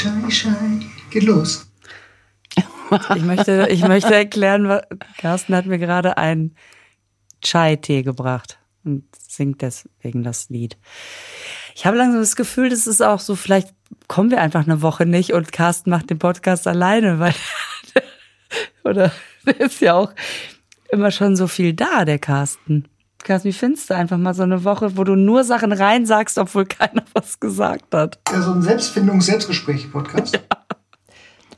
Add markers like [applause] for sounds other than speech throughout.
Chai, Chai. Geht los. Ich möchte, ich möchte erklären, Carsten hat mir gerade einen Chai-Tee gebracht und singt deswegen das Lied. Ich habe langsam das Gefühl, das ist auch so, vielleicht kommen wir einfach eine Woche nicht und Carsten macht den Podcast alleine, weil, [laughs] oder, der [laughs] ist ja auch immer schon so viel da, der Carsten. Carsten, wie findest du einfach mal so eine Woche, wo du nur Sachen reinsagst, obwohl keiner [laughs] was gesagt hat? Ja, so ein Selbstfindungs-Selbstgespräch-Podcast. [laughs] Ja.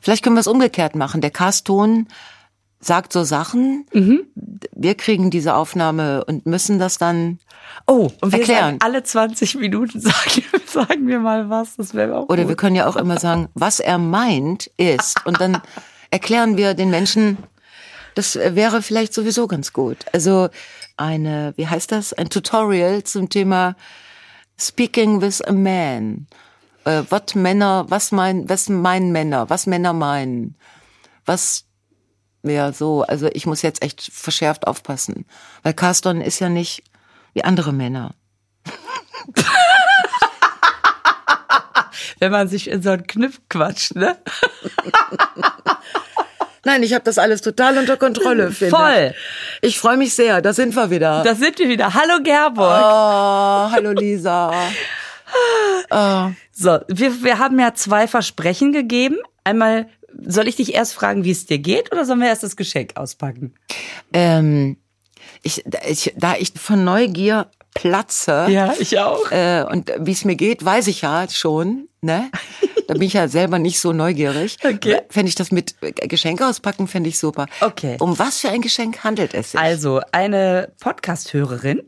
Vielleicht können wir es umgekehrt machen. Der Carston sagt so Sachen. Mhm. Wir kriegen diese Aufnahme und müssen das dann Oh, und wir erklären. alle 20 Minuten [laughs] sagen, sagen wir mal was. Das wäre auch Oder gut. wir können ja auch immer sagen, was er meint ist. Und dann erklären wir den Menschen, das wäre vielleicht sowieso ganz gut. Also eine, wie heißt das? Ein Tutorial zum Thema Speaking with a Man. Äh, was Männer, was meinen, was meinen Männer, was Männer meinen. Was, ja, so, also ich muss jetzt echt verschärft aufpassen. Weil Carston ist ja nicht wie andere Männer. [laughs] Wenn man sich in so einen Kniff quatscht, ne? [laughs] Nein, ich habe das alles total unter Kontrolle, [laughs] finde. Voll. Ich freue mich sehr. Da sind wir wieder. Da sind wir wieder. Hallo Gerburg. Oh, hallo Lisa. oh. [laughs] So, wir, wir haben ja zwei Versprechen gegeben. Einmal, soll ich dich erst fragen, wie es dir geht, oder sollen wir erst das Geschenk auspacken? Ähm, ich, ich, da ich von Neugier platze. Ja, ich auch. Äh, und wie es mir geht, weiß ich ja schon. Ne? [laughs] Da bin ich ja selber nicht so neugierig. Okay. Fände ich das mit Geschenk auspacken, fände ich super. Okay. Um was für ein Geschenk handelt es sich? Also, eine Podcast-Hörerin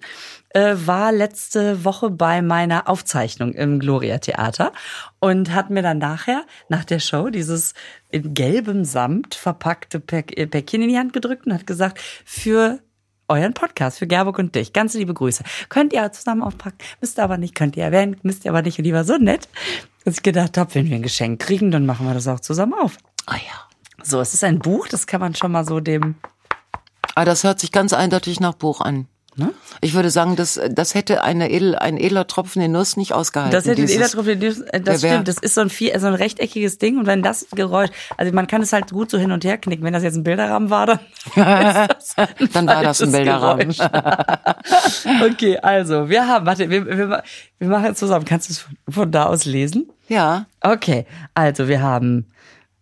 äh, war letzte Woche bei meiner Aufzeichnung im Gloria Theater und hat mir dann nachher, nach der Show, dieses in gelbem Samt verpackte Päckchen in die Hand gedrückt und hat gesagt, für euren Podcast für Gerburg und dich. Ganz liebe Grüße. Könnt ihr zusammen aufpacken, müsst ihr aber nicht, könnt ihr erwähnen, müsst ihr aber nicht. Und die war so nett, dass ich gedacht habe, wenn wir ein Geschenk kriegen, dann machen wir das auch zusammen auf. Ah oh ja. So, es ist ein Buch, das kann man schon mal so dem. Ah, das hört sich ganz eindeutig nach Buch an. Ne? Ich würde sagen, das, das hätte eine edel, ein edler Tropfen in Nuss nicht ausgehalten. Das hätte ein edler Tropfen in Nuss, das stimmt. Das ist so ein, vier, so ein rechteckiges Ding und wenn das Geräusch, also man kann es halt gut so hin und her knicken. Wenn das jetzt ein Bilderrahmen war, dann, [laughs] [laughs] dann war das ein Bilderrahmen. [laughs] okay, also wir haben, warte, wir, wir, wir machen es zusammen. Kannst du es von, von da aus lesen? Ja. Okay, also wir haben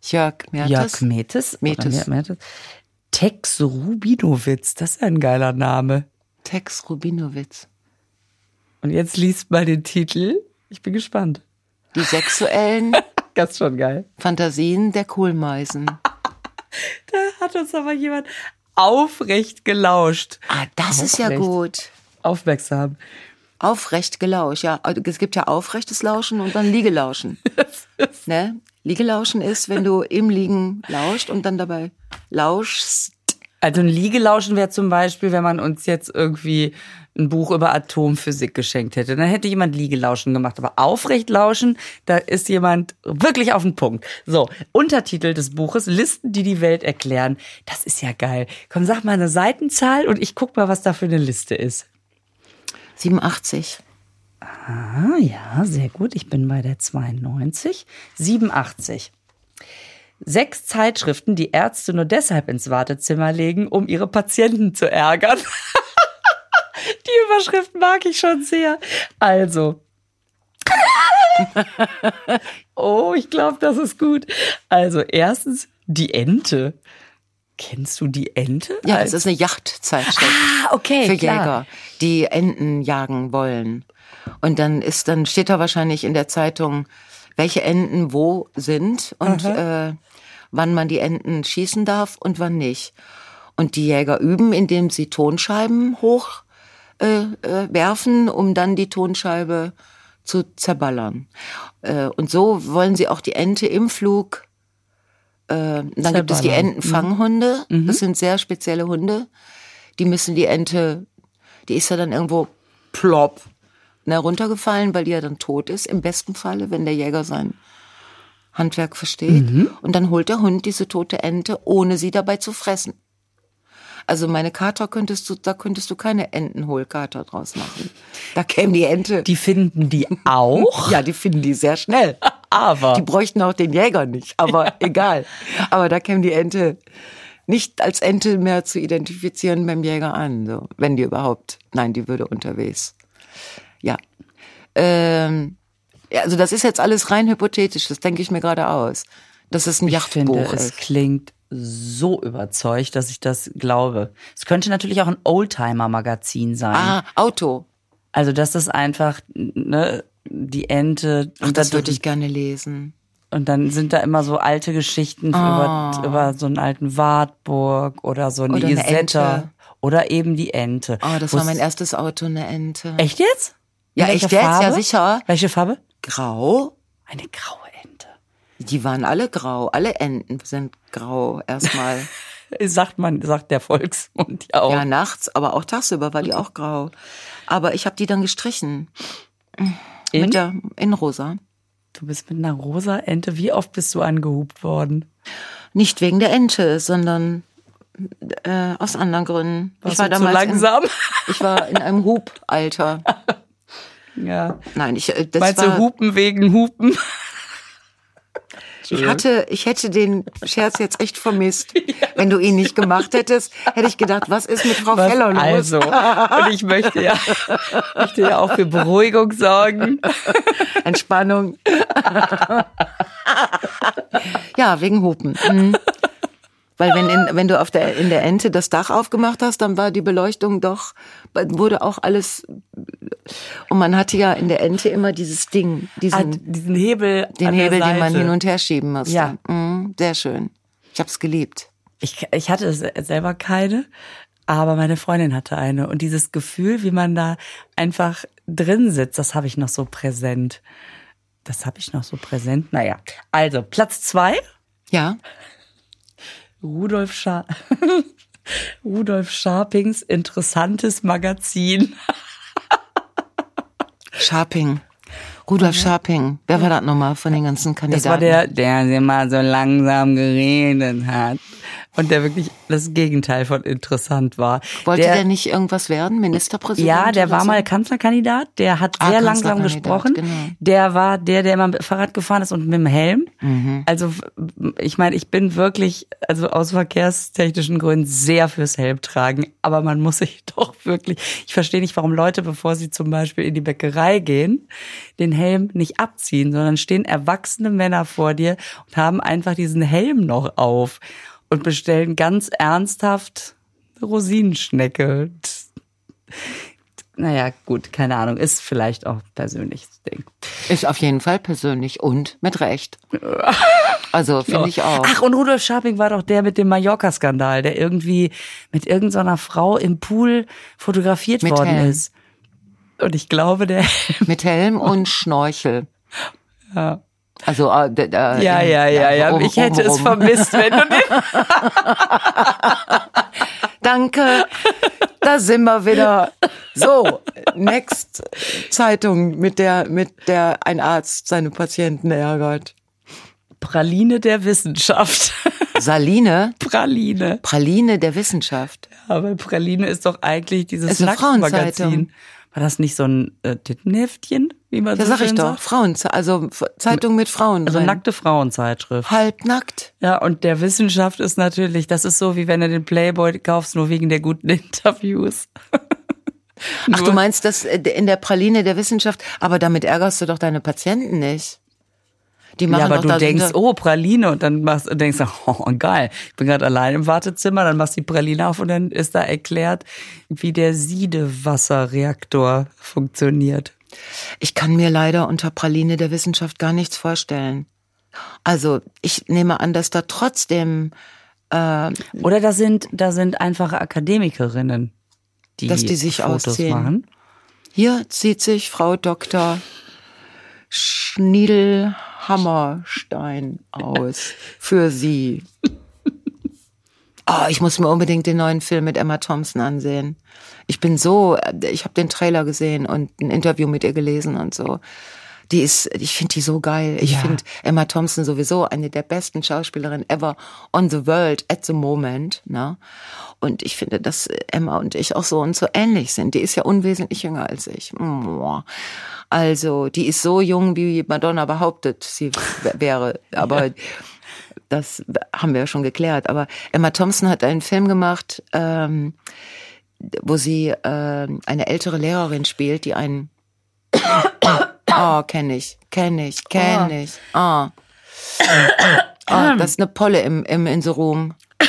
Jörg Mertes. Jörg Metes. Metes. Metes. Tex Rubinowitz, das ist ein geiler Name. Tex Rubinowitz. Und jetzt liest mal den Titel. Ich bin gespannt. Die sexuellen [laughs] das schon geil. Fantasien der Kohlmeisen. [laughs] da hat uns aber jemand aufrecht gelauscht. Ah, das aufrecht. ist ja gut. Aufmerksam. Aufrecht gelauscht, ja. Es gibt ja aufrechtes Lauschen und dann Liegelauschen. [laughs] ne? Liegelauschen ist, wenn du im Liegen lauscht und dann dabei lauschst. Also ein Liegelauschen wäre zum Beispiel, wenn man uns jetzt irgendwie ein Buch über Atomphysik geschenkt hätte. Dann hätte jemand Liegelauschen gemacht. Aber aufrecht lauschen, da ist jemand wirklich auf den Punkt. So, Untertitel des Buches, Listen, die die Welt erklären. Das ist ja geil. Komm, sag mal eine Seitenzahl und ich guck mal, was da für eine Liste ist. 87. Ah, ja, sehr gut. Ich bin bei der 92. 87. Sechs Zeitschriften, die Ärzte nur deshalb ins Wartezimmer legen, um ihre Patienten zu ärgern. [laughs] die Überschrift mag ich schon sehr. Also. [laughs] oh, ich glaube, das ist gut. Also, erstens, die Ente. Kennst du die Ente? Ja, das ist eine Yachtzeitschrift. Ah, okay. Für klar. Jäger, die Enten jagen wollen. Und dann ist, dann steht da wahrscheinlich in der Zeitung, welche Enten wo sind und äh, wann man die Enten schießen darf und wann nicht. Und die Jäger üben, indem sie Tonscheiben hoch äh, äh, werfen, um dann die Tonscheibe zu zerballern. Äh, und so wollen sie auch die Ente im Flug. Äh, dann gibt es die Entenfanghunde. Mhm. Das sind sehr spezielle Hunde. Die müssen die Ente, die ist ja dann irgendwo plopp na, runtergefallen, weil die ja dann tot ist, im besten Falle, wenn der Jäger sein Handwerk versteht. Mhm. Und dann holt der Hund diese tote Ente, ohne sie dabei zu fressen. Also meine Kater könntest du, da könntest du keine Entenhohlkater draus machen. Da käme die Ente. Die finden die auch, ja, die finden die sehr schnell. [laughs] aber Die bräuchten auch den Jäger nicht, aber egal. Aber da käme die Ente nicht als Ente mehr zu identifizieren beim Jäger an, so, wenn die überhaupt. Nein, die würde unterwegs. Ja. Ähm, ja, also das ist jetzt alles rein hypothetisch, das denke ich mir gerade aus. Dass es ein ich finde, Yachtbuch es ist. klingt so überzeugt, dass ich das glaube. Es könnte natürlich auch ein Oldtimer-Magazin sein. Ah, Auto. Also das ist einfach ne, die Ente Ach, und, das würde ich gerne lesen. und dann sind da immer so alte Geschichten über, über so einen alten Wartburg oder so eine Ah. Oder eine Ente. oder eben die Ente. Oh, das Wo war mein es- erstes Auto, eine Ente. Echt jetzt? Ja, echt jetzt? Ja, Farbe? sicher. Welche Farbe? Grau? Eine graue. Die waren alle grau. Alle Enten sind grau erstmal. [laughs] Sagt man, sagt der Volksmund ja auch. Ja, nachts, aber auch tagsüber war die auch grau. Aber ich habe die dann gestrichen. In? Mit der, in rosa. Du bist mit einer rosa Ente. Wie oft bist du angehupt worden? Nicht wegen der Ente, sondern äh, aus anderen Gründen. Warst ich war damals langsam? In, [laughs] ich war in einem Hupalter. [laughs] ja. Nein, ich äh, das Meinst war, du Hupen wegen Hupen? Ich hatte, ich hätte den Scherz jetzt echt vermisst. [laughs] Wenn du ihn nicht gemacht hättest, hätte ich gedacht, was ist mit Frau Was? Feller los? Also, und ich möchte ja, möchte ja auch für Beruhigung sorgen. Entspannung. [laughs] ja, wegen Hupen. Mhm. Weil wenn, in, wenn du auf der, in der Ente das Dach aufgemacht hast, dann war die Beleuchtung doch, wurde auch alles, und man hatte ja in der Ente immer dieses Ding, diesen, Hat diesen Hebel, den Hebel, den man hin und her schieben musste. Ja. Mhm, sehr schön. Ich hab's geliebt. Ich, ich hatte se- selber keine, aber meine Freundin hatte eine. Und dieses Gefühl, wie man da einfach drin sitzt, das habe ich noch so präsent. Das habe ich noch so präsent. Naja, also Platz zwei, Ja. Rudolf, Scha [laughs] Rudolf Scharpings interessantes Magazin. Scharping. Rudolf Scharping. Wer war das nochmal von den ganzen Kandidaten? Das war der, der immer so langsam geredet hat. Und der wirklich das Gegenteil von interessant war. Wollte der, der, nicht irgendwas werden? Ministerpräsident? Ja, der war so? mal Kanzlerkandidat, der hat Ah, sehr langsam gesprochen. genau. Der war der, der immer mit Fahrrad gefahren ist und mit dem Helm. Mhm. Also ich meine, ich bin wirklich, also aus verkehrstechnischen Gründen sehr fürs Helm tragen, aber man muss sich [laughs] doch wirklich, ich verstehe nicht, warum Leute, bevor sie zum Beispiel in die Bäckerei gehen, den Helm nicht abziehen, sondern stehen erwachsene Männer vor dir und haben einfach diesen Helm noch auf und bestellen ganz ernsthaft Rosinenschnecke. Naja, gut, keine Ahnung, ist vielleicht auch persönliches Ding. Ist auf jeden Fall persönlich und mit Recht. [laughs] Also finde ich auch. Ach, und Rudolf Scharping war doch der mit dem Mallorca-Skandal, der irgendwie mit irgendeiner Frau im Pool fotografiert Mit worden Helm. ist. Und ich glaube, der. Mit Helm [laughs] und Schnorchel. Ja, Also äh, d- ja, in- ja, ja. ja. oben- Ich hätte oben es vermisst, wenn du den. [laughs] Danke. Da sind wir wieder. So, next Zeitung mit der mit der ein Arzt seine Patienten ärgert. Praline der Wissenschaft. [laughs] Saline, Praline. Praline der Wissenschaft. Aber Praline ist doch eigentlich dieses Nacktmagazin. War das nicht so ein äh, Tittenheftchen, wie man Ja, so sag ich doch. sagt? Frauen, also Zeitung mit Frauen. Also drin. nackte Frauenzeitschrift. Halbnackt. Ja, und der Wissenschaft ist natürlich, das ist so, wie wenn du den Playboy kaufst, nur wegen der guten [laughs] Interviews. Ach, du meinst das äh, in der Praline der Wissenschaft, aber damit ärgerst du doch deine Patienten nicht. Die machen Ja, aber du denkst, unter- oh, Praline, und dann machst du denkst, [laughs] oh, geil, ich bin gerade allein im Wartezimmer, dann machst du die Praline auf und dann ist da erklärt, wie der Siedewasserreaktor funktioniert. Ich kann mir leider unter Praline der Wissenschaft gar nichts vorstellen. Also ich nehme an, dass da trotzdem, Oder da sind, da sind einfache Akademikerinnen, die, Dass die sich Fotos ausziehen. machen. hier zieht sich Frau Dr. Schniedel Hammerstein aus für sie. [laughs] Oh, ich muss mir unbedingt den neuen Film mit Emma Thompson ansehen. Ich bin so, ich habe den Trailer gesehen und ein Interview mit ihr gelesen und so. Die ist, ich finde die so geil. Ich Ja. finde Emma Thompson sowieso eine der besten Schauspielerinnen ever on the world at the moment. Ne? Und ich finde, dass Emma und ich auch so und so ähnlich sind. Die ist ja unwesentlich jünger als ich. Also, die ist so jung, wie Madonna behauptet, sie wäre. [laughs] Aber das haben wir ja schon geklärt. Aber Emma Thompson hat einen Film gemacht, ähm, wo sie ähm, eine ältere Lehrerin spielt, die einen Oh, kenne ich, kenne ich, kenne ich. Oh. oh, das ist eine Polle im, im in the room. [coughs]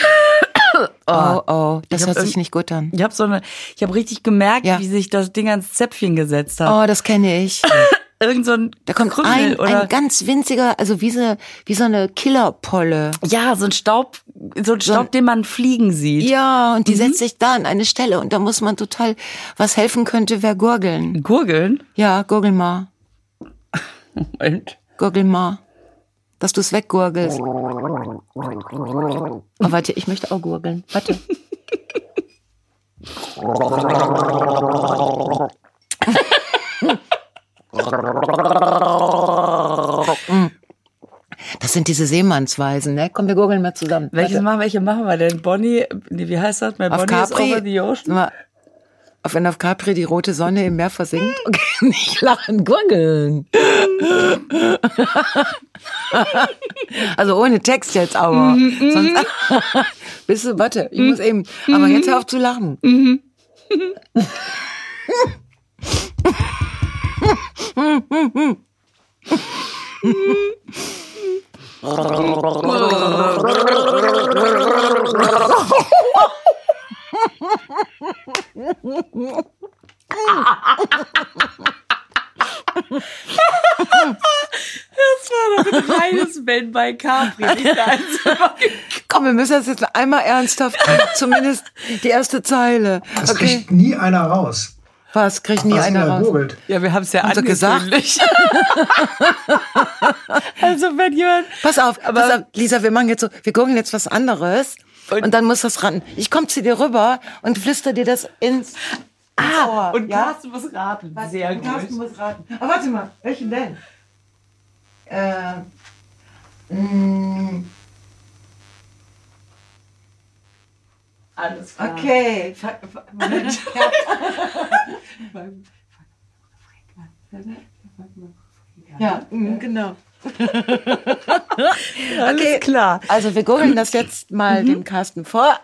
Oh, oh, das hört sich nicht gut an. Ich habe so eine, ich habe richtig gemerkt, Ja. wie sich das Ding ans Zäpfchen gesetzt hat. Oh, das kenne ich. [coughs] Irgend so ein Da kommt Krümmel ein, oder ein ganz winziger, also wie so, wie so eine Killerpolle. ja, so ein Staub, so ein Staub, den man fliegen sieht. Ja, und die setzt sich da an eine Stelle und da muss man total, was helfen könnte, wäre gurgeln. Gurgeln. Ja, gurgel mal, [laughs] Moment. gurgel mal. Dass du es weggurgelst. Oh, warte, ich möchte auch gurgeln. Warte. [laughs] Das sind diese Seemannsweisen, ne? Komm, wir gurgeln mal zusammen. Welches Warte. machen, welche machen wir denn? Bonnie, nee, wie heißt das? Auf Bonnie is Capri. over the ocean. Auf wenn auf Capri die rote Sonne im Meer versinkt. [laughs] Okay, nicht lachen, gurgeln. [laughs] also ohne Text jetzt aber. Sonst, [laughs] bist du, warte, ich muss eben. Aber jetzt hör auf zu lachen. Das war doch ein reines Ben bei Capri. Komm, wir müssen das jetzt einmal ernsthaft, zumindest die erste Zeile. Das Okay. kriegt nie einer raus. Was kriegt nie Was einer raus? googelt. Ja, wir haben es ja sie gesagt? [laughs] also wenn jemand... Pass auf, Aber- pass auf, Lisa, wir machen jetzt so, wir gucken jetzt was anderes und, Und- dann muss das ran. Ich komm zu dir rüber und flüster dir das ins Ah, Ohr, und ja? Carsten muss raten. Sehr Carsten gut. muss raten. Aber warte mal, welchen denn? Äh, mh, Alles klar. okay. Moment. Ja, genau. Alles Okay. klar. Also wir googeln das jetzt mal dem Carsten vor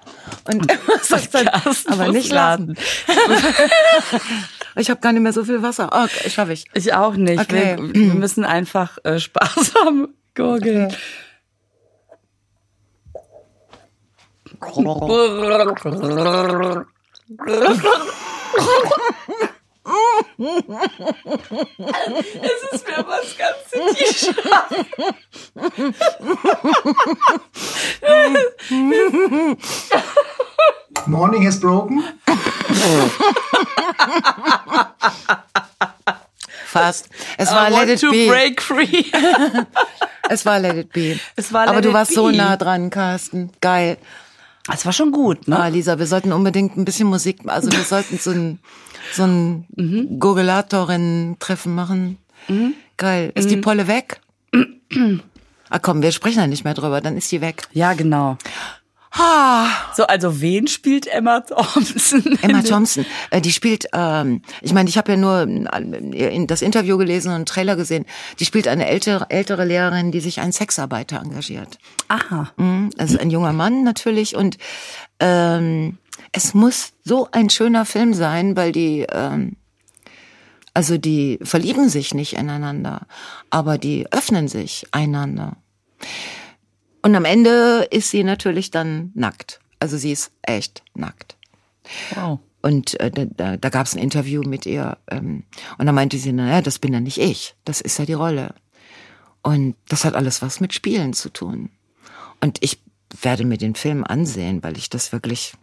und [laughs] das dann Carsten aber nicht lachen. ich habe gar nicht mehr so viel Wasser. Okay, schaffe ich. Ich auch nicht. Okay. Wir, wir müssen einfach äh, sparsam [laughs] gurgeln. Okay. [laughs] Es ist mir was ganz tief. Morning has broken. Fast. Es I war want Let It to Be. break free. [laughs] Es war Let It Be. Es war Aber Let du It warst so Be. nah dran, Carsten. Geil. Das war schon gut, ne? Ah, Lisa, wir sollten unbedingt ein bisschen Musik, also wir [laughs] sollten so ein, so ein Mhm. Gurgelatorin-Treffen machen. Geil. Ist die Mhm. Polle weg? ah komm, wir sprechen da nicht mehr drüber, dann ist die weg. Ja, genau. Ha, So, also wen spielt Emma Thompson? [laughs] Emma Thompson, äh, die spielt, ähm, ich meine, ich habe ja nur äh, das Interview gelesen und einen Trailer gesehen. Die spielt eine ältere, ältere Lehrerin, die sich einen Sexarbeiter engagiert. Aha. Mhm, Also ein junger Mann natürlich und ähm, es muss so ein schöner Film sein, weil die ähm, also die verlieben sich nicht ineinander, aber die öffnen sich einander. Und am Ende ist sie natürlich dann nackt. Also sie ist echt nackt. Wow. Und äh, da, da, gab es ein Interview mit ihr ähm, und da meinte sie, naja, das bin ja nicht ich, das ist ja die Rolle. Und das hat alles was mit Spielen zu tun. Und ich werde mir den Film ansehen, weil ich das wirklich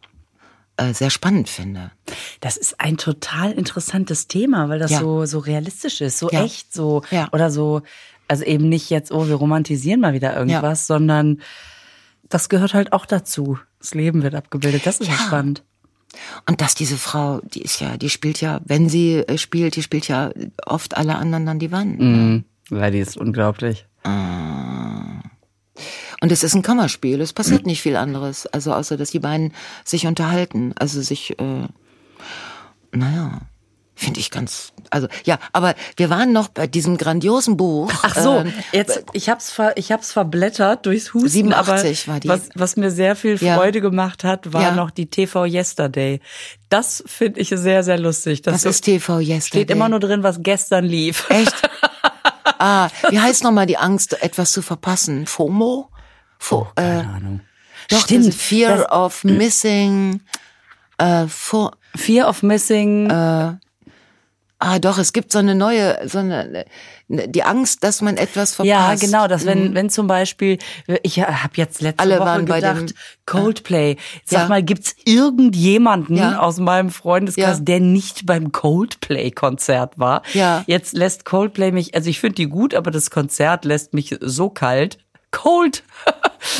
äh, sehr spannend finde. Das ist ein total interessantes Thema, weil das Ja. so, so realistisch ist, so Ja. echt, so, Ja. oder so, also eben nicht jetzt, oh, wir romantisieren mal wieder irgendwas, sondern das gehört halt auch dazu. Das Leben wird abgebildet. Das ist ja, Ja. spannend. Und dass diese Frau, die ist ja, die spielt ja, wenn sie äh, spielt, die spielt ja oft alle anderen dann die Wand. Mhm. Ja, die ist unglaublich. Und es ist ein Kammerspiel, es passiert nicht viel anderes. Also außer, dass die beiden sich unterhalten. Also sich, äh, naja, finde ich ganz, also ja, aber wir waren noch bei diesem grandiosen Buch. Ach so, ähm, jetzt ich hab's ver, ich hab's verblättert durchs Husten, 87 aber war die. was was mir sehr viel Ja. Freude gemacht hat, war Ja. noch die TV Yesterday. Das finde ich sehr sehr lustig. Das, das ist TV Yesterday. steht immer nur drin, was gestern lief. Echt? [laughs] ah, wie heißt nochmal die Angst, etwas zu verpassen? FOMO? Fo äh, Keine Ahnung. doch, Stimmt. Fear Das- of Missing. Äh, Fear of Missing. Ah, doch, es gibt so eine neue, so eine, die Angst, dass man etwas verpasst. Ja, genau, dass wenn, Mhm. wenn zum Beispiel, ich habe jetzt letzte Alle Woche waren bei gedacht, dem- Coldplay. Sag Ja. mal, gibt's irgendjemanden Ja. aus meinem Freundeskreis, Ja. der nicht beim Coldplay-Konzert war? Ja. Jetzt lässt Coldplay mich, also ich finde die gut, aber das Konzert lässt mich so kalt. Cold, [laughs]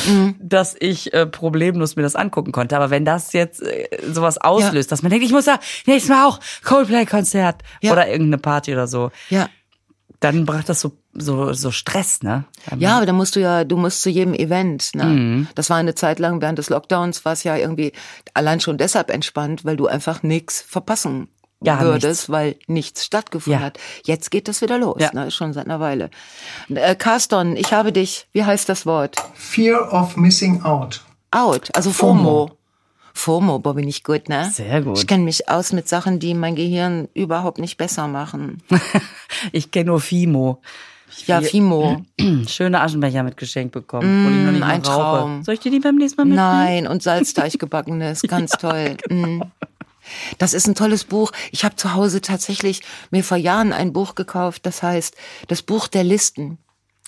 Mhm. [laughs] dass ich äh, problemlos mir das angucken konnte. Aber wenn das jetzt äh, sowas auslöst, dass man denkt, ich muss da nächstes Mal auch Coldplay-Konzert Ja. oder irgendeine Party oder so, Ja. dann bracht das so so so Stress, ne? Ja, aber da musst du ja, du musst zu jedem Event. Ne? Mhm. Das war eine Zeit lang während des Lockdowns, war es ja irgendwie allein schon deshalb entspannt, weil du einfach nichts verpassen Ja, würdest, nichts. weil nichts stattgefunden Ja. hat. Jetzt geht das wieder los, Ja. ne? schon seit einer Weile. Äh, Carston, ich habe dich, wie heißt das Wort? Fear of missing out. Out, also FOMO. FOMO, boah, bin ich gut, ne? Sehr gut. Ich kenne mich aus mit Sachen, die mein Gehirn überhaupt nicht besser machen. [laughs] Ich kenne nur Fimo. Ja, FIMO. [clears throat] Schöne Aschenbecher mit Geschenk bekommen. wo ich noch nicht Mm, ein rauche. Traum. Soll ich dir die beim nächsten Mal mitnehmen? Nein, und Salzteig gebackenes, [laughs] ganz toll. Mm. Das ist ein tolles Buch. Ich habe zu Hause tatsächlich mir vor Jahren ein Buch gekauft, das heißt Das Buch der Listen.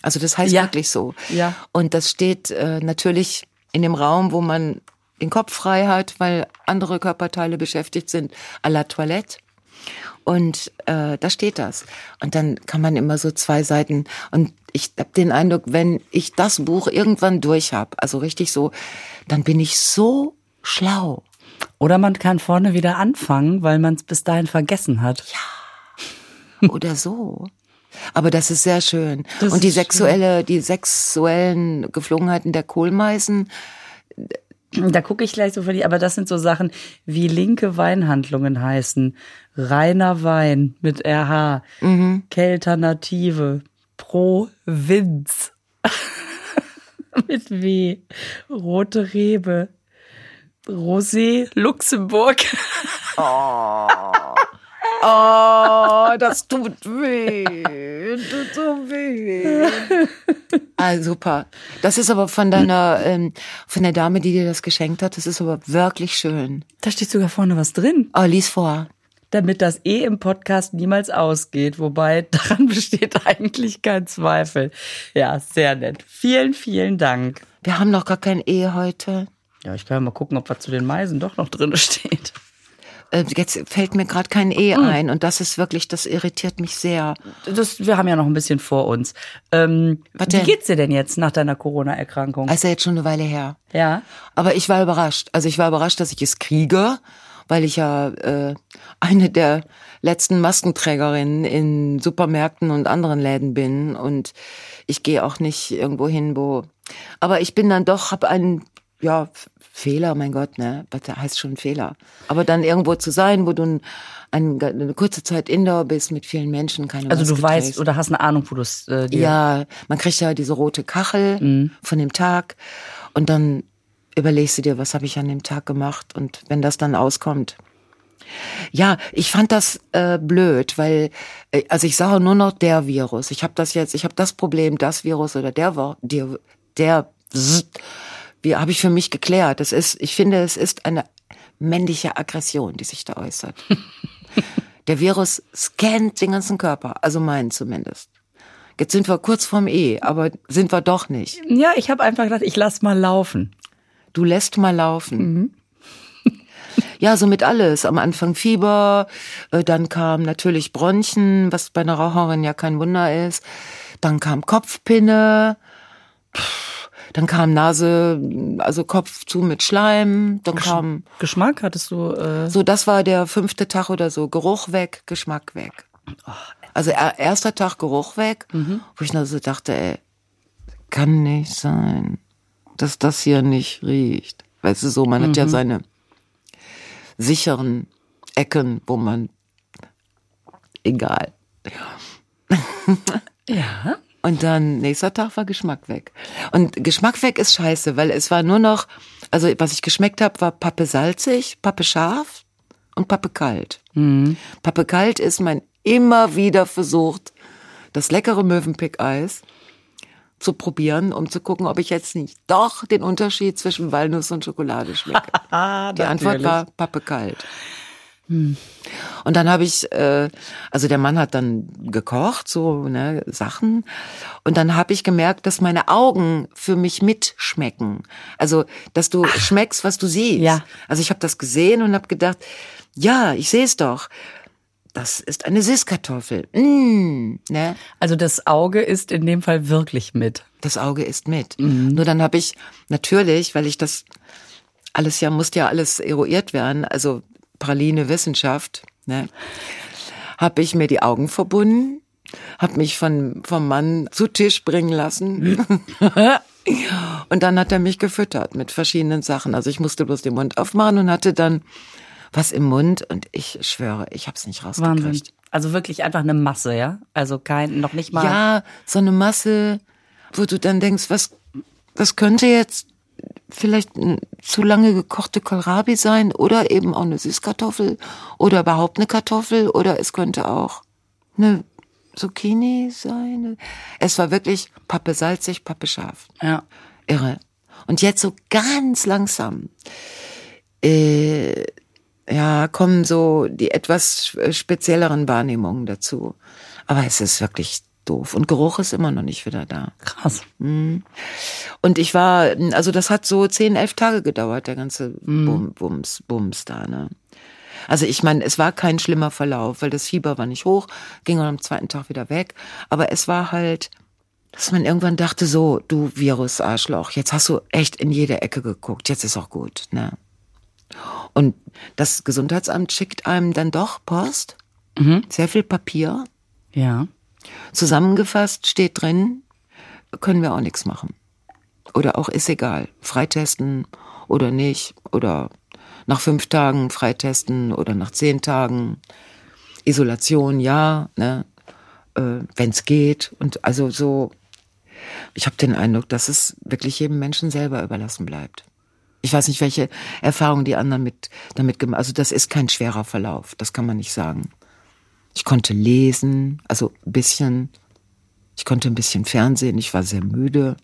Also das heißt Ja. wirklich so. Ja. Und das steht äh, natürlich in dem Raum, wo man den Kopf frei hat, weil andere Körperteile beschäftigt sind, à la Toilette. Und äh, da steht das. Und dann kann man immer so zwei Seiten. Und ich habe den Eindruck, wenn ich das Buch irgendwann durch habe, also richtig so, dann bin ich so schlau. Oder man kann vorne wieder anfangen, weil man es bis dahin vergessen hat. oder so. Aber das ist sehr schön. Das und die ist schön. sexuelle, die sexuellen Geflogenheiten der Kohlmeisen, Da gucke ich gleich so für die, aber das sind so Sachen, wie linke Weinhandlungen heißen. Reiner Wein mit RH. Mhm. Kelternative. Provinz. [laughs] mit W. Rote Rebe. Rosé Luxemburg. [laughs] Oh, das tut weh. Tut so weh. Ah, super. Das ist aber von deiner, ähm, von der Dame, die dir das geschenkt hat. Das ist aber wirklich schön. Da steht sogar vorne was drin. Oh, lies vor. damit das eh im Podcast niemals ausgeht, wobei [laughs] daran besteht eigentlich kein Zweifel. Ja, sehr nett. Vielen, vielen Dank. Wir haben noch gar kein E heute. Ja, ich kann ja mal gucken, ob was zu den Meisen doch noch drin steht. Äh, Jetzt fällt mir gerade kein E ein und das ist wirklich, das irritiert mich sehr. Das, wir haben ja noch ein bisschen vor uns. Ähm, wie geht's dir denn jetzt nach deiner Corona-Erkrankung? Also jetzt schon eine Weile her. ja. Aber ich war überrascht. Also ich war überrascht, dass ich es kriege, weil ich ja äh, eine der letzten Maskenträgerinnen in Supermärkten und anderen Läden bin und ich gehe auch nicht irgendwo hin, wo. Aber ich bin dann doch, habe einen ja Fehler, mein Gott, ne, was heißt schon Fehler. Aber dann irgendwo zu sein, wo du ein, ein, eine kurze Zeit indoor bist mit vielen Menschen, keine Also du Maske weißt trägst. oder hast eine Ahnung, wo du es äh, dir... Ja, man kriegt ja diese rote Kachel von dem Tag und dann überlegst du dir, was habe ich an dem Tag gemacht und wenn das dann auskommt. Ja, ich fand das äh, blöd, weil äh, also ich sage nur noch der Virus. Ich habe das jetzt, ich habe das Problem, das Virus oder der der der wie habe ich für mich geklärt. Es ist, ich finde, es ist eine männliche Aggression, die sich da äußert. [laughs] Der Virus scannt den ganzen Körper, also meinen zumindest. Jetzt sind wir kurz vorm E, aber sind wir doch nicht. Ja, ich habe einfach gedacht, ich lass mal laufen. Du lässt mal laufen. [laughs] Ja, so mit alles. Am Anfang Fieber, äh, dann kam natürlich Bronchen, was bei einer Raucherin ja kein Wunder ist. Dann kam Kopfpinne. Pff, Dann kam Nase, also Kopf zu mit Schleim. Dann kam Geschmack hattest du. Äh, so, das war der fünfte Tag oder so. Geruch weg, Geschmack weg. Also er- erster Tag Geruch weg, wo ich nur so dachte, ey, kann nicht sein, dass das hier nicht riecht. Weißt du, so, man hat ja seine sicheren Ecken, wo man, egal. ja. [laughs] Und dann nächster Tag war Geschmack weg. Und Geschmack weg ist scheiße, weil es war nur noch, also was ich geschmeckt habe, war Pappe salzig, Pappe scharf und Pappe kalt. Pappe kalt ist mein immer wieder versucht, das leckere Mövenpick-Eis zu probieren, um zu gucken, ob ich jetzt nicht doch den Unterschied zwischen Walnuss und Schokolade schmecke. [laughs] Die Antwort war Pappe kalt. Und dann habe ich, äh, also der Mann hat dann gekocht, so ne, Sachen. Und dann habe ich gemerkt, dass meine Augen für mich mitschmecken. Also, dass du schmeckst, was du siehst. Ja. Also ich habe das gesehen und habe gedacht, ja, ich sehe es doch. Das ist eine Süßkartoffel. Mm, ne? Also das Auge ist in dem Fall wirklich mit. Das Auge ist mit. Nur dann habe ich natürlich, weil ich das alles ja, musste ja alles eruiert werden, also Praline Wissenschaft, ne, habe ich mir die Augen verbunden, habe mich von, vom Mann zu Tisch bringen lassen. [laughs] und dann hat er mich gefüttert mit verschiedenen Sachen. Also ich musste bloß den Mund aufmachen und hatte dann was im Mund und ich schwöre, ich habe es nicht rausgekriegt. Wahnsinn. Also wirklich einfach eine Masse, ja? Also kein, noch nicht mal. Ja, so eine Masse, wo du dann denkst, was, das könnte jetzt vielleicht eine zu lange gekochte Kohlrabi sein oder eben auch eine Süßkartoffel oder überhaupt eine Kartoffel oder es könnte auch eine Zucchini sein. Es war wirklich Pappe salzig, Pappe scharf. Ja. Irre. Und jetzt so ganz langsam, äh, ja, kommen so die etwas spezielleren Wahrnehmungen dazu. Aber es ist wirklich doof. Und Geruch ist immer noch nicht wieder da. Krass. Und ich war, also das hat so zehn, elf Tage gedauert, der ganze Bum, Bums, Bums da, ne? Also ich meine, es war kein schlimmer Verlauf, weil das Fieber war nicht hoch, ging am zweiten Tag wieder weg. Aber es war halt, dass man irgendwann dachte, so, du Virus-Arschloch, jetzt hast du echt in jede Ecke geguckt, jetzt ist auch gut, ne? Und das Gesundheitsamt schickt einem dann doch Post, sehr viel Papier, Ja. Zusammengefasst steht drin, können wir auch nichts machen. Oder auch ist egal. Freitesten oder nicht. Oder nach fünf Tagen freitesten oder nach zehn Tagen. Isolation, ja, ne? Äh, wenn es geht. Und also so, ich habe den Eindruck, dass es wirklich jedem Menschen selber überlassen bleibt. Ich weiß nicht, welche Erfahrungen die anderen mit damit gemacht. Also das ist kein schwerer Verlauf, das kann man nicht sagen. Ich konnte lesen, also ein bisschen. Ich konnte ein bisschen Fernsehen. Ich war sehr müde.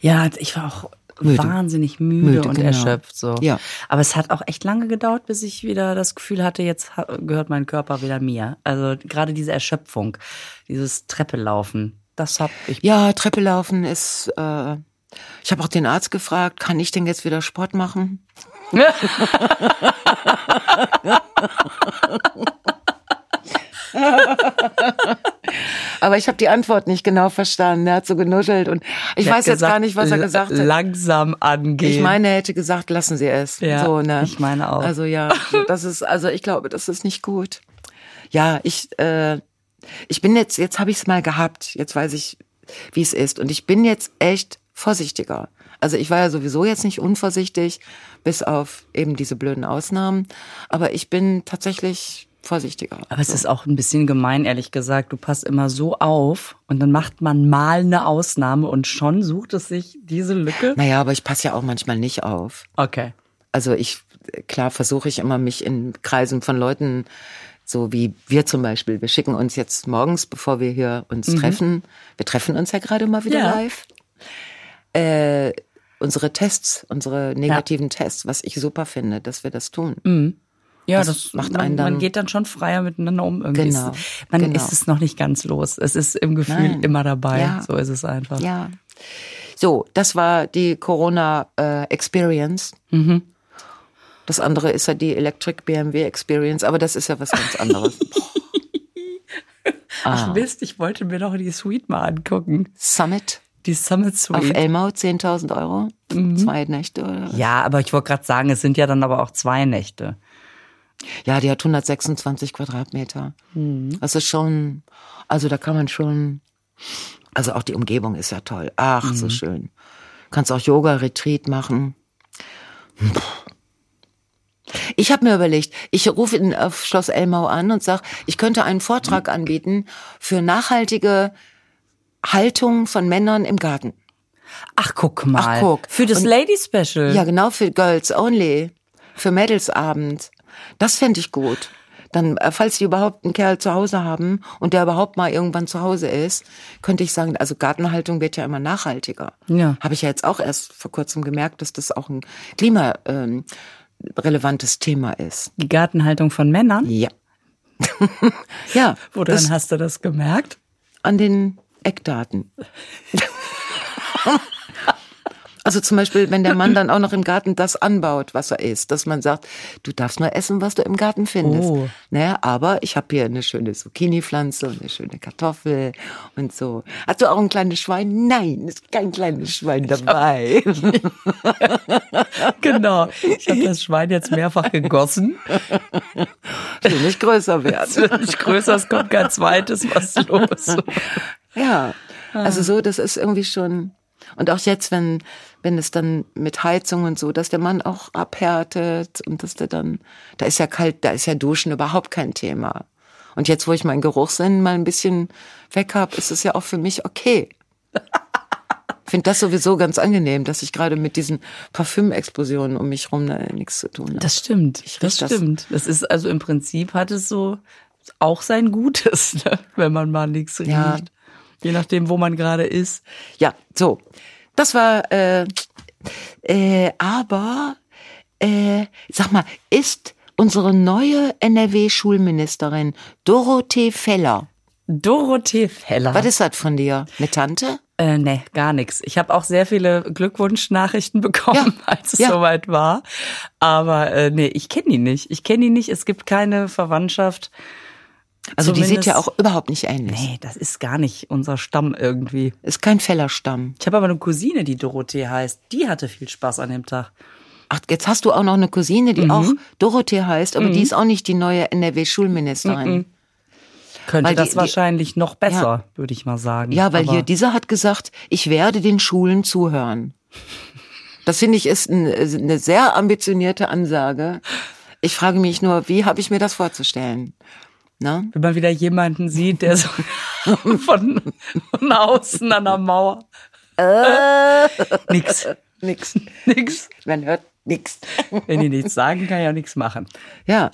Ja, ich war auch Müde. wahnsinnig müde, Müde, und genau. erschöpft so. Ja. Aber es hat auch echt lange gedauert, bis ich wieder das Gefühl hatte, jetzt gehört mein Körper wieder mir. Also gerade diese Erschöpfung, dieses Treppelaufen, das hab ich. Ja, Treppe laufen ist. Äh, ich habe auch den Arzt gefragt, kann ich denn jetzt wieder Sport machen? [laughs] [laughs] Aber ich habe die Antwort nicht genau verstanden. Er hat so genuschelt und ich hat weiß jetzt gesagt, gar nicht, was er gesagt hat. Langsam angehen. Ich meine, er hätte gesagt, lassen Sie es. Ja, so, ne? ich meine auch. Also ja, [laughs] das ist, also ich glaube, das ist nicht gut. Ja, ich, äh, ich bin jetzt, jetzt habe ich es mal gehabt. Jetzt weiß ich, wie es ist. Und ich bin jetzt echt vorsichtiger. Also ich war ja sowieso jetzt nicht unvorsichtig, bis auf eben diese blöden Ausnahmen. Aber ich bin tatsächlich vorsichtiger. Aber es ist auch ein bisschen gemein, ehrlich gesagt. Du passt immer so auf und dann macht man mal eine Ausnahme und schon sucht es sich diese Lücke. Naja, aber ich passe ja auch manchmal nicht auf. Okay. Also ich, klar versuche ich immer, mich in Kreisen von Leuten, so wie wir zum Beispiel, wir schicken uns jetzt morgens, bevor wir hier uns treffen, wir treffen uns ja gerade mal wieder Ja. live, äh, unsere Tests, unsere negativen Tests, was ich super finde, dass wir das tun. Ja, Das das, macht man, einen dann- man geht dann schon freier miteinander um. Irgendwie Genau, ist, man genau. ist es noch nicht ganz los. Es ist im Gefühl Nein. immer dabei. Ja. So ist es einfach. Ja. So, das war die Corona äh, Experience. Das andere ist ja die Electric BMW Experience, aber das ist ja was ganz anderes. [laughs] Ach Mist, ich wollte mir doch die Suite mal angucken. Summit. Die Summit Auf Suite. Elmau 10.000 Euro. Zwei Nächte oder? Ja, aber ich wollte gerade sagen, es sind ja dann aber auch zwei Nächte. Ja, die hat 126 Quadratmeter. Das ist schon, also da kann man schon, also auch die Umgebung ist ja toll. Ach, so schön. Kannst auch Yoga-Retreat machen. Ich habe mir überlegt, ich rufe in, auf Schloss Elmau an und sage, ich könnte einen Vortrag anbieten für nachhaltige Haltung von Männern im Garten. Ach, guck mal. Ach, guck. Für das Und- Lady Special. Ja, genau, für Girls Only. Für Mädelsabend. Das fände ich gut. Dann, äh, falls die überhaupt einen Kerl zu Hause haben und der überhaupt mal irgendwann zu Hause ist, könnte ich sagen, also Gartenhaltung wird ja immer nachhaltiger. Ja. Habe ich ja jetzt auch erst vor kurzem gemerkt, dass das auch ein klimarelevantes ähm, relevantes Thema ist. Die Gartenhaltung von Männern. Ja. [laughs] ja, Woran hast du das gemerkt? an den Eckdaten. [laughs] Also zum Beispiel, wenn der Mann dann auch noch im Garten das anbaut, was er isst, dass man sagt, du darfst nur essen, was du im Garten findest. Oh. Naja, aber ich habe hier eine schöne Zucchini-Pflanze und eine schöne Kartoffel und so. Hast du auch ein kleines Schwein? Nein, ist kein kleines Schwein dabei. [laughs] Genau. Ich habe das Schwein jetzt mehrfach gegossen. Will nicht größer Es werden. wird nicht größer, es kommt kein zweites. Was ist los? Ja, also so, das ist irgendwie schon. Und auch jetzt, wenn, wenn es dann mit Heizung und so, dass der Mann auch abhärtet und dass der dann, da ist ja kalt, da ist ja Duschen überhaupt kein Thema. Und jetzt, wo ich meinen Geruchssinn mal ein bisschen weg habe, ist es ja auch für mich okay. [laughs] Ich finde das sowieso ganz angenehm, dass ich gerade mit diesen Parfümexplosionen um mich rum da nichts zu tun habe. Das stimmt. Ich das. stimmt. Das ist also im Prinzip hat es so auch sein Gutes, [laughs] ne? wenn man mal nichts riecht. Ja. Je nachdem, wo man gerade ist. Ja, so. Das war, äh, äh, aber, äh, sag mal, ist unsere neue NRW-Schulministerin Dorothee Feller. Dorothee Feller. Was ist das von dir? Eine Tante? Äh, nee, gar nichts. Ich habe auch sehr viele Glückwunschnachrichten [laughs] bekommen, Ja, als es ja. soweit war. Aber äh, nee, ich kenne ihn nicht. Ich kenne ihn nicht. Es gibt keine Verwandtschaft. Also die sieht ja Zumindest- auch überhaupt nicht ähnlich. Nee, das ist gar nicht unser Stamm irgendwie. Ist kein Feller-Stamm. Ich habe aber eine Cousine, die Dorothee heißt. Die hatte viel Spaß an dem Tag. Ach, jetzt hast du auch noch eine Cousine, die auch Dorothee heißt, aber die ist auch nicht die neue NRW-Schulministerin. Könnte Weil die- das die- wahrscheinlich noch besser, würde ich mal sagen. Ja, weil aber hier dieser hat gesagt, ich werde den Schulen zuhören. Das finde ich ist ein- eine sehr ambitionierte Ansage. Ich frage mich nur, wie habe ich mir das vorzustellen? Na? Wenn man wieder jemanden sieht, der so [laughs] von, von außen an der Mauer. nix. Nix. Nix. Man hört nix. Wenn die nichts sagen, kann ich auch nichts machen. Ja.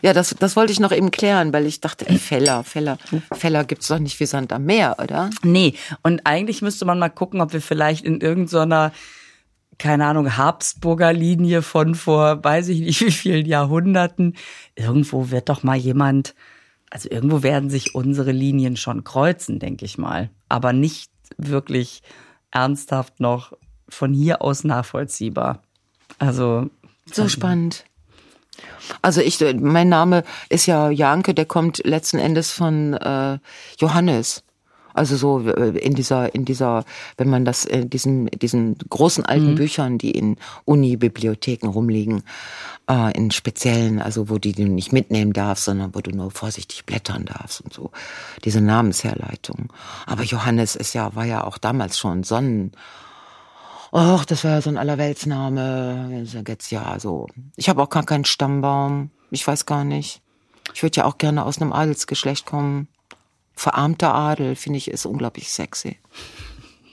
Ja, das, das wollte ich noch eben klären, weil ich dachte, ey, Feller, Feller, Feller gibt's doch nicht wie Sand am Meer, oder? Nee, und eigentlich müsste man mal gucken, ob wir vielleicht in irgendeiner, keine Ahnung, Habsburger Linie von vor, weiß ich nicht wie vielen Jahrhunderten, irgendwo wird doch mal jemand, also irgendwo werden sich unsere Linien schon kreuzen, denke ich mal. Aber nicht wirklich ernsthaft noch von hier aus nachvollziehbar. Also, So spannend. Also ich, mein Name ist ja Janke, der kommt letzten Endes von äh, Johannes. Also so äh, in dieser, in dieser, wenn man das in diesen, diesen großen alten Büchern, die in Uni-Bibliotheken rumliegen, äh, in speziellen, also wo die du nicht mitnehmen darfst, sondern wo du nur vorsichtig blättern darfst und so. Diese Namensherleitung. Aber Johannes ist ja, war ja auch damals schon Sonnen. Och, das war ja so ein Allerweltsname. Jetzt ja so. Ich habe auch gar keinen Stammbaum. Ich weiß gar nicht. Ich würde ja auch gerne aus einem Adelsgeschlecht kommen. Verarmter Adel, finde ich, ist unglaublich sexy.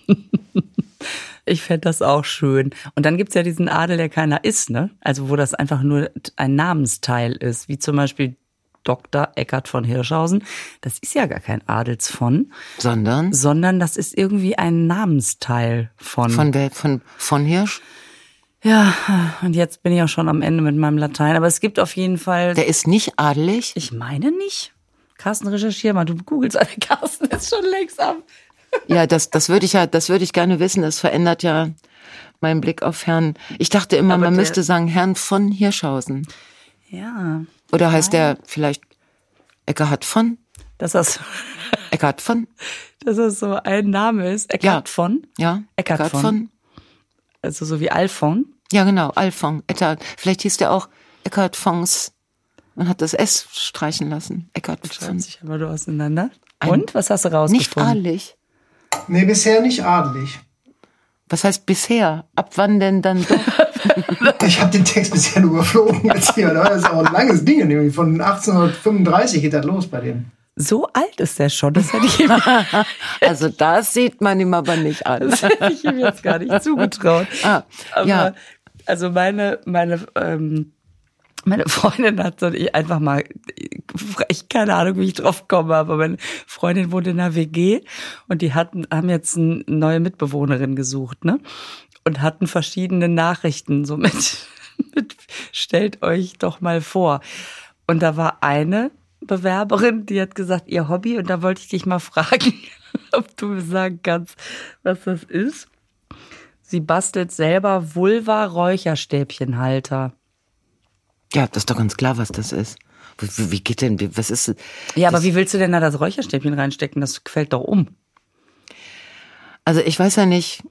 [laughs] Ich fände das auch schön. Und dann gibt's ja diesen Adel, der keiner ist, ne? Also wo das einfach nur ein Namensteil ist, wie zum Beispiel Dr. Eckart von Hirschhausen. Das ist ja gar kein Adelsvon, Sondern sondern das ist irgendwie ein Namensteil von. von, wer- von, von Hirsch. ja, und jetzt bin ich auch schon am Ende mit meinem Latein. Aber es gibt auf jeden Fall. Der ist nicht adelig. ich meine nicht. Carsten, recherchier mal. Du googelst alle. Carsten ist schon längst am. Ja, das, das würde ich ja, das würde ich gerne wissen. Das verändert ja meinen Blick auf Herrn. Ich dachte immer, Aber man müsste sagen Herrn von Hirschhausen. Ja. Oder heißt der vielleicht Eckhard von? Das hast Eckart von? dass das so ein Name ist. Eckhart Ja. von. Ja. Eckhart von. Also so wie Alphon. Ja, genau. Alphon. Eckart. Vielleicht hieß der auch Eckart Fons und hat das S streichen lassen. Eckart von. sich aber nur auseinander. Ein- Und? Was hast du Nicht rausgefunden? adelig. Nee, bisher nicht adelig. Was heißt bisher? Ab wann denn dann doch? [laughs] Ich habe den Text bisher nur überflogen ne? Das ist auch ein langes Ding. nämlich Von 1835 geht das los bei dem. So alt ist der schon. Das hätte ich ihm, [laughs] Also das sieht man ihm aber nicht an. das hätte ich ihm jetzt gar nicht [laughs] zugetraut. Ah, Aber, ja. also meine, meine, ähm, meine Freundin hat so ich einfach mal, ich keine Ahnung, wie ich drauf komme, aber meine Freundin wohnt in einer WG und die hatten, haben jetzt eine neue Mitbewohnerin gesucht, ne? Und hatten verschiedene Nachrichten, so mit, [laughs] mit stellt euch doch mal vor. Und da war eine Bewerberin, die hat gesagt, ihr Hobby, und da wollte ich dich mal fragen, [laughs] ob du mir sagen kannst, was das ist. Sie bastelt selber Vulva-Räucherstäbchenhalter. Ja, das ist doch ganz klar, was das ist. Wie, wie geht denn, was ist, Ja, aber wie willst du denn da das Räucherstäbchen reinstecken? Das fällt doch um. also ich weiß ja nicht,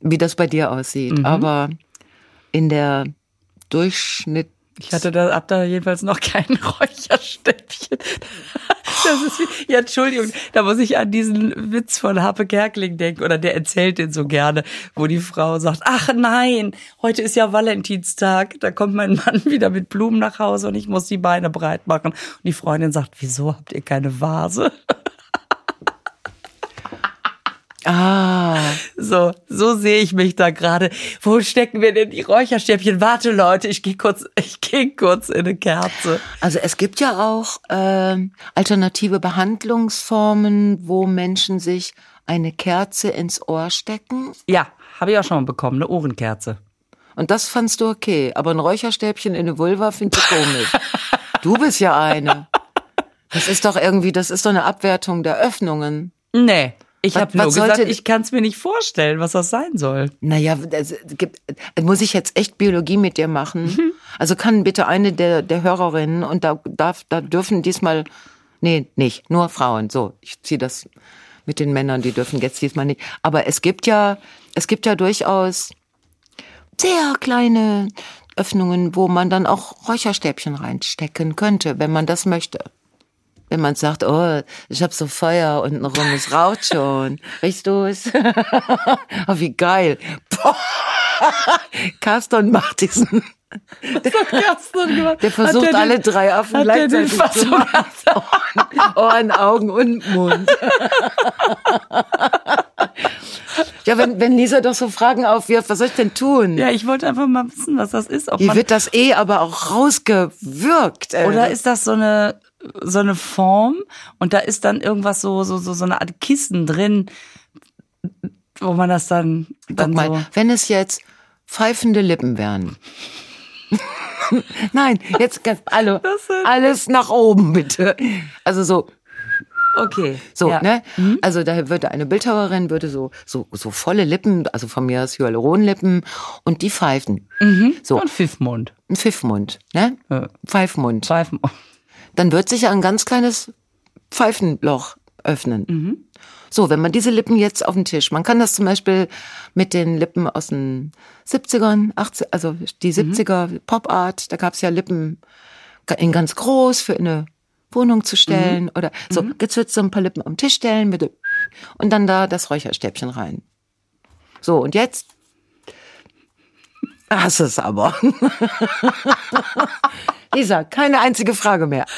wie das bei dir aussieht, Mhm. aber in der Durchschnitt, Ich hatte da, hab da jedenfalls noch [laughs] kein Räucherstäbchen. Das ist wie, ja, Entschuldigung, da muss ich an diesen Witz von Harpe Kerkeling denken, oder der erzählt den so gerne, wo die Frau sagt, ach nein, heute ist ja Valentinstag, da kommt mein Mann [laughs] wieder mit Blumen nach Hause und ich muss die Beine breit machen. Und die Freundin sagt, wieso habt ihr keine Vase? Ah, So, so sehe ich mich da gerade. Wo stecken wir denn die Räucherstäbchen? Warte, Leute, ich gehe kurz, [laughs] ich gehe kurz in eine Kerze. also es gibt ja auch ähm, alternative Behandlungsformen, wo Menschen sich eine Kerze ins Ohr stecken. Ja, habe ich auch schon mal bekommen, eine Ohrenkerze. Und das fandst du okay, aber ein Räucherstäbchen in eine Vulva finde ich komisch. [laughs] du bist ja eine. Das ist doch irgendwie, das ist doch eine Abwertung der Öffnungen. Nee, ich habe nur gesagt, sollte- ich kann es mir nicht vorstellen, was das sein soll. Naja, das gibt, muss ich jetzt echt Biologie mit dir machen? Also kann bitte eine der, der Hörerinnen und da darf, da dürfen diesmal, nee, nicht, nur Frauen. So, ich ziehe das mit den Männern, die dürfen jetzt diesmal nicht. Aber es gibt ja, es gibt ja durchaus sehr kleine Öffnungen, wo man dann auch Räucherstäbchen reinstecken könnte, wenn man das möchte. Wenn man sagt, oh, ich habe so Feuer unten rum, es raucht schon. Riechst du es? [laughs] oh, wie geil. [laughs] Boah. Carston macht diesen. Der versucht Hat der alle den- drei Affen der gleichzeitig zu machen. [laughs] Ohren, Augen und Mund. ja, wenn, wenn Lisa doch so Fragen aufwirft, was soll ich denn tun? Ja, ich wollte einfach mal wissen, was das ist. Ob man, wird das eh aber auch rausgewürgt. Äh. oder ist das so eine so eine Form und da ist dann irgendwas so so so so eine Art Kissen drin, wo man das dann Guck dann mal, so wenn es jetzt pfeifende Lippen wären. [laughs] Nein, jetzt ganz, [laughs] sind- alles nach oben bitte. Also so, okay so, ja. ne? Also da würde eine Bildhauerin würde so so so volle Lippen, also von mir aus Hyaluronlippen und die pfeifen. So, und Pfiffmund. ein Pfiffmund, ne? Ja. Pfeifmund. Pfeifen. Dann wird sich ein ganz kleines Pfeifenloch öffnen. So, wenn man diese Lippen jetzt auf den Tisch, man kann das zum Beispiel mit den Lippen aus den 70ern, 80, also die 70er Pop-Art, da gab's ja Lippen in ganz groß für eine Wohnung zu stellen oder so, jetzt wird so ein paar Lippen am Tisch stellen bitte und dann da das Räucherstäbchen rein. So, und jetzt hast es aber. [laughs] Lisa, keine einzige Frage mehr. [laughs]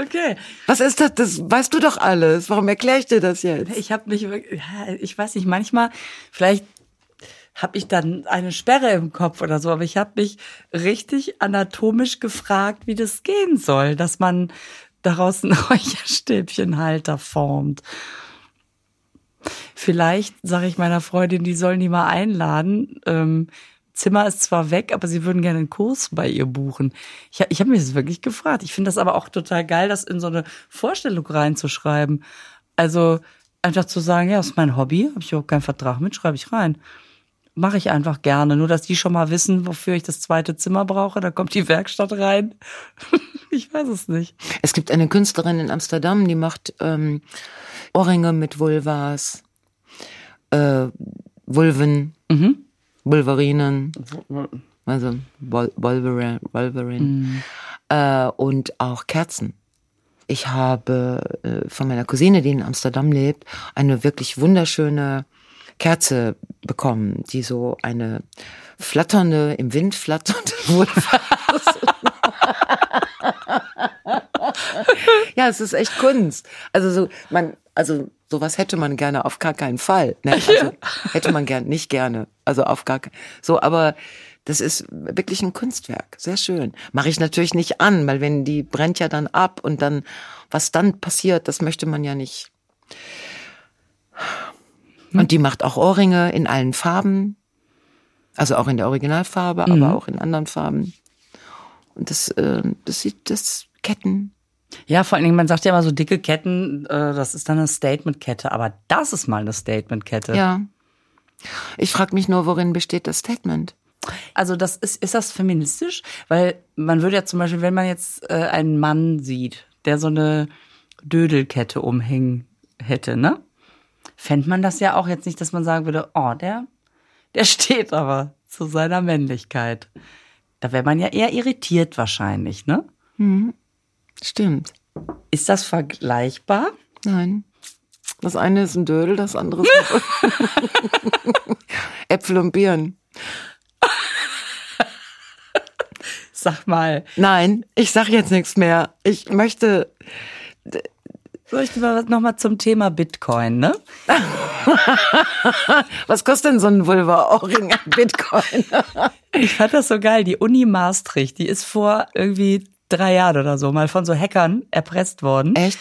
Okay. Was ist das? Das weißt du doch alles. Warum erkläre ich dir das jetzt? Ich habe mich, ich weiß nicht, manchmal, vielleicht habe ich dann eine Sperre im Kopf oder so, aber ich habe mich richtig anatomisch gefragt, wie das gehen soll, dass man daraus einen [laughs] Räucherstäbchenhalter formt. Vielleicht sage ich meiner Freundin, die sollen die mal einladen. Ähm, Zimmer ist zwar weg, aber sie würden gerne einen Kurs bei ihr buchen. Ich, ich habe mir das wirklich gefragt. Ich finde das aber auch total geil, das in so eine Vorstellung reinzuschreiben. Also einfach zu sagen, ja, das ist mein Hobby, habe ich überhaupt keinen Vertrag mit, schreibe ich rein. mache ich einfach gerne. Nur, dass die schon mal wissen, wofür ich das zweite Zimmer brauche. Da kommt die Werkstatt rein. [laughs] ich weiß es nicht. Es gibt eine Künstlerin in Amsterdam, die macht ähm, Ohrringe mit Vulvas, äh, Vulven, Mhm. Vulverinen, also Wolverine, Wolverine Mhm. äh, und auch Kerzen. Ich habe äh, von meiner Cousine, die in Amsterdam lebt, eine wirklich wunderschöne Kerze bekommen, die so eine flatternde, im Wind flatternde [laughs] [laughs] ja, es ist echt Kunst. Also so, man, also sowas hätte man gerne auf gar keinen Fall. Ne? Also, [laughs] hätte man gern, nicht gerne. Also auf gar keinen. So, aber das ist wirklich ein Kunstwerk. Sehr schön. Mache ich natürlich nicht an, weil wenn die brennt ja dann ab und dann, was dann passiert, das möchte man ja nicht. Und die macht auch Ohrringe in allen Farben. Also auch in der Originalfarbe, aber auch in anderen Farben. Und das, äh, das sieht, das Ketten. Ja, vor allen Dingen, man sagt ja immer so dicke Ketten, äh, das ist dann eine Statement-Kette. Aber das ist mal eine Statement-Kette. Ja. Ich frage mich nur, worin besteht das Statement? Also das ist, ist das feministisch? Weil man würde ja zum Beispiel, wenn man jetzt äh, einen Mann sieht, der so eine Dödelkette umhängen hätte, ne? Fände man das ja auch jetzt nicht, dass man sagen würde, oh, der, der [laughs] steht aber zu seiner Männlichkeit. Da wäre man ja eher irritiert wahrscheinlich, ne? Stimmt. Ist das vergleichbar? Nein. Das eine ist ein Dödel, das andere ist [laughs] [laughs] Äpfel und Birnen. Sag mal, Nein, ich sag jetzt nichts mehr. Ich möchte. soll ich mal noch mal zum Thema Bitcoin, ne? [laughs] Was kostet denn so ein Vulva-Ohrring an Bitcoin? Ich fand das so geil. Die Uni Maastricht, die ist vor irgendwie drei Jahren oder so mal von so Hackern erpresst worden. Echt?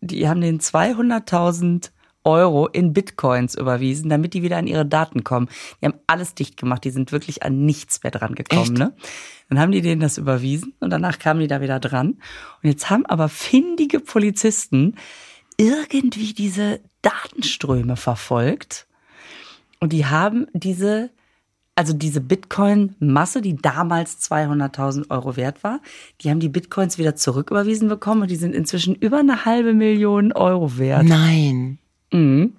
Die haben den 200.000 Euro in Bitcoins überwiesen, damit die wieder an ihre Daten kommen. Die haben alles dicht gemacht. Die sind wirklich an nichts mehr dran gekommen. Echt? Ne? Dann haben die denen das überwiesen und danach kamen die da wieder dran. Und jetzt haben aber findige Polizisten irgendwie diese Datenströme verfolgt. Und die haben diese, also diese Bitcoin-Masse, die damals 200.000 Euro wert war, die haben die Bitcoins wieder zurücküberwiesen bekommen und die sind inzwischen über eine halbe Million Euro wert. Nein. Mhm.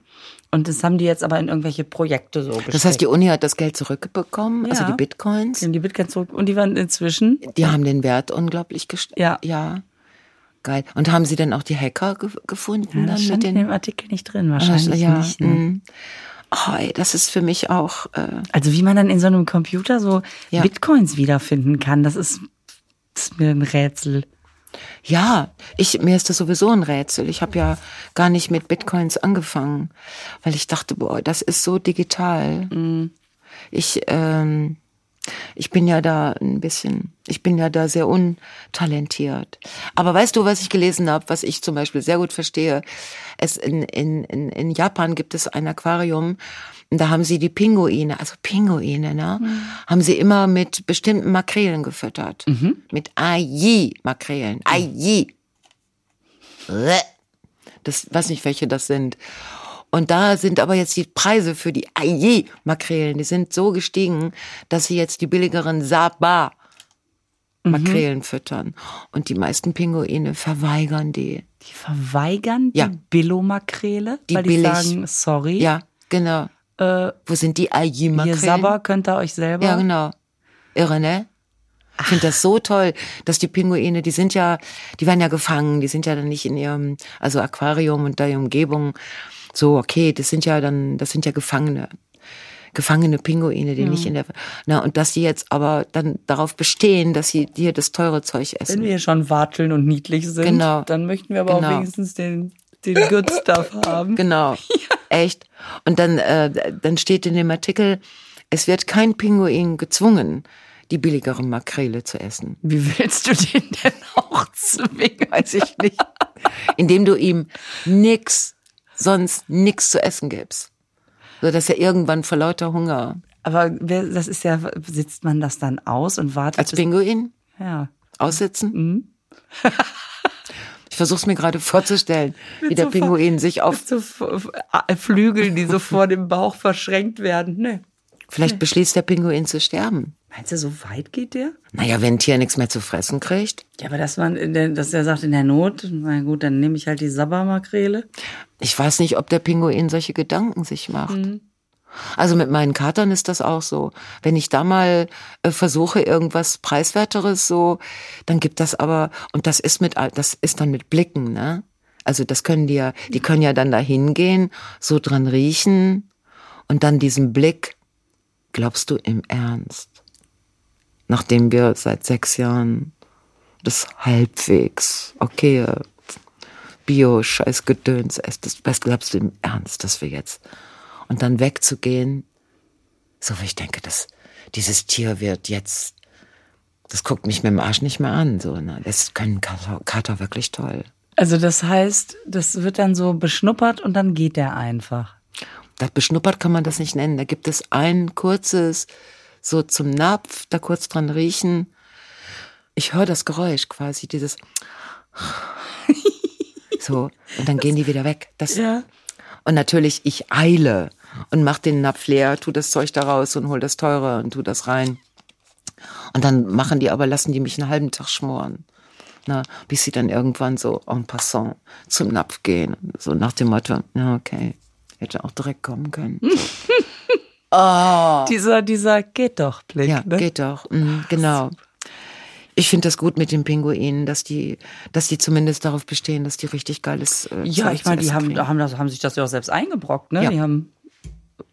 Und das haben die jetzt aber in irgendwelche Projekte so gesteckt. Das heißt, die Uni hat das Geld zurückbekommen, also Ja. die Bitcoins. die haben die Bitcoins zurück und die waren inzwischen Die haben den Wert unglaublich gestiegen. Ja. Ja. Geil. Und haben Sie denn auch die Hacker ge gefunden ja, dann das stand mit in dem Artikel nicht drin, wahrscheinlich ja. nicht. Ne? mm. Ey, das ist für mich auch äh, Also wie man dann in so einem Computer so Ja. Bitcoins wiederfinden kann, das ist, ist mir ein Rätsel. Ja, ich, mir ist das sowieso ein Rätsel. Ich habe ja gar nicht mit Bitcoins angefangen, weil ich dachte, boah, das ist so digital. Ich, ähm, ich bin ja da ein bisschen, ich bin ja da sehr untalentiert. Aber weißt du, was ich gelesen habe, was ich zum Beispiel sehr gut verstehe? Es in, in, in, in Japan gibt es ein Aquarium, und da haben sie die Pinguine, also Pinguine, ne, haben sie immer mit bestimmten Makrelen gefüttert. Mit Aji-Makrelen. Aji. Das weiß nicht, welche das sind. Und da sind aber jetzt die Preise für die Aji-Makrelen, die sind so gestiegen, dass sie jetzt die billigeren Saba Makrelen füttern. Und die meisten Pinguine verweigern die. Die verweigern Ja. die Billo-Makrele, Die weil billig. die sagen, sorry, Ja, genau. äh, Wo sind die ihr Aji-Makrelen? Sabber könnt ihr euch selber. Ja, genau. Irre, ne? Ich finde das so toll, dass die Pinguine, die sind ja, die werden ja gefangen, die sind ja dann nicht in ihrem, also Aquarium und die Umgebung so, okay, das sind ja dann, das sind ja Gefangene. Gefangene Pinguine, die nicht in der, na, und dass die jetzt aber dann darauf bestehen, dass sie hier das teure Zeug Wenn essen. wir schon watteln und niedlich sind, Genau. dann möchten wir aber Genau. auch wenigstens den, den Good Stuff haben. Genau. [laughs] Echt. Und dann, äh, dann steht in dem Artikel, es wird kein Pinguin gezwungen, die billigere Makrele zu essen. Wie willst du den denn auch zwingen? weiß ich nicht. Indem du ihm nix, sonst nix zu essen gibst. So dass er irgendwann vor lauter Hunger Aber wer, das ist ja, sitzt man das dann aus und wartet? als Pinguin ja. aussitzen. [laughs] Ich versuch's mir gerade vorzustellen, wie der so Pinguin sich auf So F- F- Flügel, die so vor dem Bauch verschränkt werden. Nee. Vielleicht beschließt der Pinguin zu sterben. Meinst du, so weit geht der? Naja, wenn ein Tier nichts mehr zu fressen kriegt. Ja, aber dass man, der, dass er sagt, in der Not, na gut, dann nehme ich halt die Sabbermakrele. Ich weiß nicht, ob der Pinguin solche Gedanken sich macht. Also mit meinen Katern ist das auch so. Wenn ich da mal äh, versuche irgendwas preiswerteres so, dann gibt das aber und das ist mit das ist dann mit Blicken, ne? Also das können die ja, die können ja dann da hingehen, so dran riechen und dann diesen Blick. Glaubst du im Ernst? Nachdem wir seit sechs Jahren das halbwegs okay Bio Scheiß Gedöns essen, das was glaubst du im Ernst, dass wir jetzt und dann wegzugehen, so wie ich denke, dass dieses Tier wird jetzt, das guckt mich mit dem Arsch nicht mehr an, so, ne? Das können Kater, Kater wirklich toll. Also das heißt, das wird dann so beschnuppert und dann geht der einfach. Das beschnuppert kann man das nicht nennen. Da gibt es ein kurzes, so zum Napf, da kurz dran riechen. Ich höre das Geräusch quasi, dieses [laughs] so, und dann gehen die wieder weg. Das, Ja. Und natürlich, ich eile und mach den Napf leer, tu das Zeug da raus und hol das teure und tu das rein. Und dann machen die aber, lassen die mich einen halben Tag schmoren. Na, bis sie dann irgendwann so en passant zum Napf gehen. So nach dem Motto, ja, okay, hätte auch direkt kommen können. [laughs] Dieser, dieser geht doch Blick. Ja, ne? geht doch. Mhm, genau. Ich finde das gut mit den Pinguinen, dass die, dass die zumindest darauf bestehen, dass die richtig geiles. Äh, Ja, ich meine, die haben, haben, das, haben sich das ja auch selbst eingebrockt, ne? Ja. Die haben,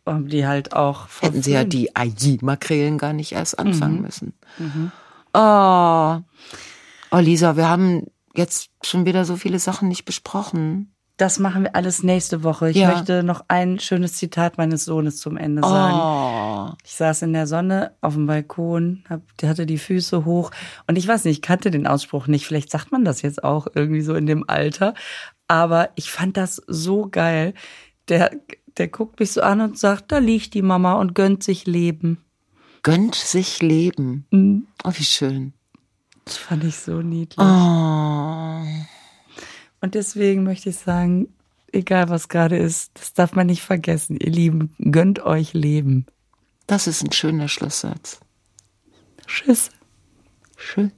haben die halt auch Hätten sie ja die Aji-Makrelen gar nicht erst Mhm. anfangen müssen. Oh. oh, Lisa, wir haben jetzt schon wieder so viele Sachen nicht besprochen. Das machen wir alles nächste Woche. Ich Ja. möchte noch ein schönes Zitat meines Sohnes zum Ende sagen. Oh. Ich saß in der Sonne auf dem Balkon, hab, der hatte die Füße hoch und ich weiß nicht, ich kannte den Ausspruch nicht. Vielleicht sagt man das jetzt auch irgendwie so in dem Alter. Aber ich fand das so geil. Der, der guckt mich so an und sagt, da liegt die Mama und gönnt sich Leben. Gönnt sich Leben. Mhm. Oh, wie schön. Das fand ich so niedlich. Oh. Und deswegen möchte ich sagen, egal was gerade ist, das darf man nicht vergessen. Ihr Lieben, gönnt euch Leben. Das ist ein schöner Schlusssatz. Tschüss. Schön.